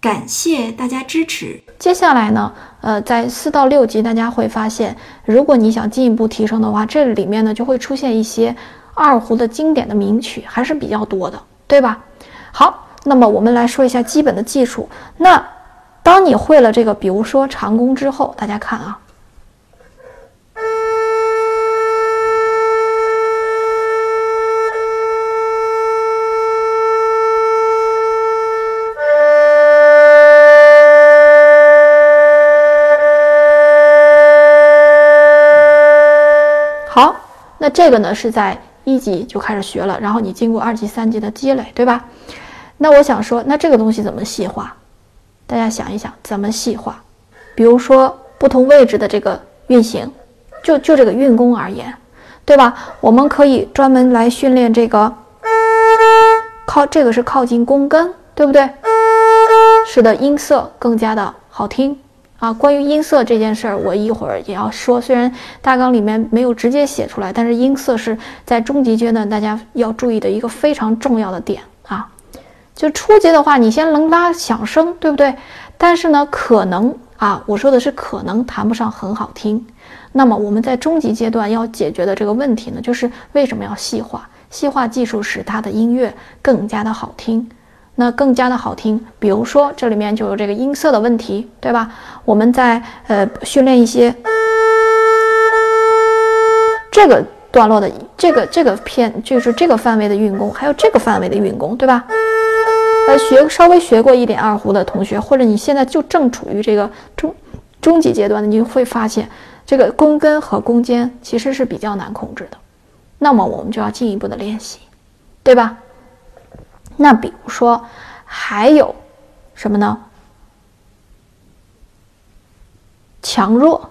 感谢大家支持。接下来呢，呃，在四到六级，大家会发现，如果你想进一步提升的话，这里面呢就会出现一些二胡的经典的名曲，还是比较多的，对吧？好，那么我们来说一下基本的技术。那当你会了这个，比如说长弓之后，大家看啊。那这个呢是在一级就开始学了，然后你经过二级、三级的积累，对吧？那我想说，那这个东西怎么细化？大家想一想，怎么细化？比如说不同位置的这个运行，就就这个运弓而言，对吧？我们可以专门来训练这个靠这个是靠近弓根，对不对？使得音色更加的好听。啊，关于音色这件事儿，我一会儿也要说。虽然大纲里面没有直接写出来，但是音色是在中级阶段大家要注意的一个非常重要的点啊。就初级的话，你先能拉响声，对不对？但是呢，可能啊，我说的是可能谈不上很好听。那么我们在中级阶段要解决的这个问题呢，就是为什么要细化？细化技术使它的音乐更加的好听。那更加的好听，比如说这里面就有这个音色的问题，对吧？我们在呃训练一些这个段落的这个这个片，就是这个范围的运弓，还有这个范围的运弓，对吧？呃，学稍微学过一点二胡的同学，或者你现在就正处于这个中中级阶段的，你会发现这个弓根和弓尖其实是比较难控制的。那么我们就要进一步的练习，对吧？那比如说，还有什么呢？强弱，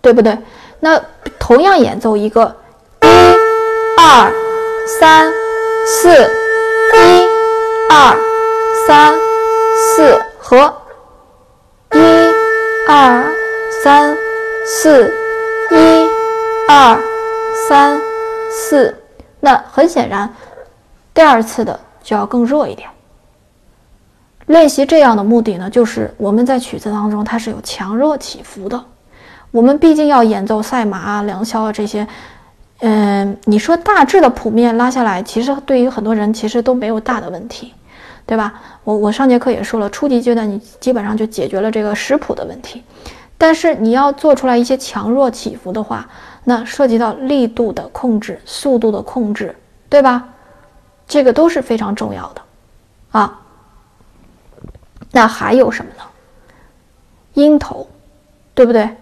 对不对？那同样演奏一个一、二、三、四，一、二、三、四和一、二、三、四，一、二、三、四。那很显然，第二次的。就要更弱一点。练习这样的目的呢，就是我们在曲子当中它是有强弱起伏的。我们毕竟要演奏赛马啊、良宵啊这些，嗯，你说大致的谱面拉下来，其实对于很多人其实都没有大的问题，对吧？我我上节课也说了，初级阶段你基本上就解决了这个识谱的问题。但是你要做出来一些强弱起伏的话，那涉及到力度的控制、速度的控制，对吧？这个都是非常重要的，啊，那还有什么呢？音头，对不对？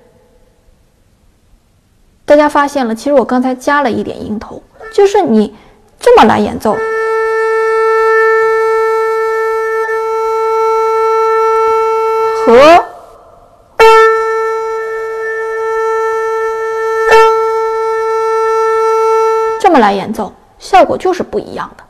大家发现了，其实我刚才加了一点音头，就是你这么来演奏，和这么来演奏。效果就是不一样的。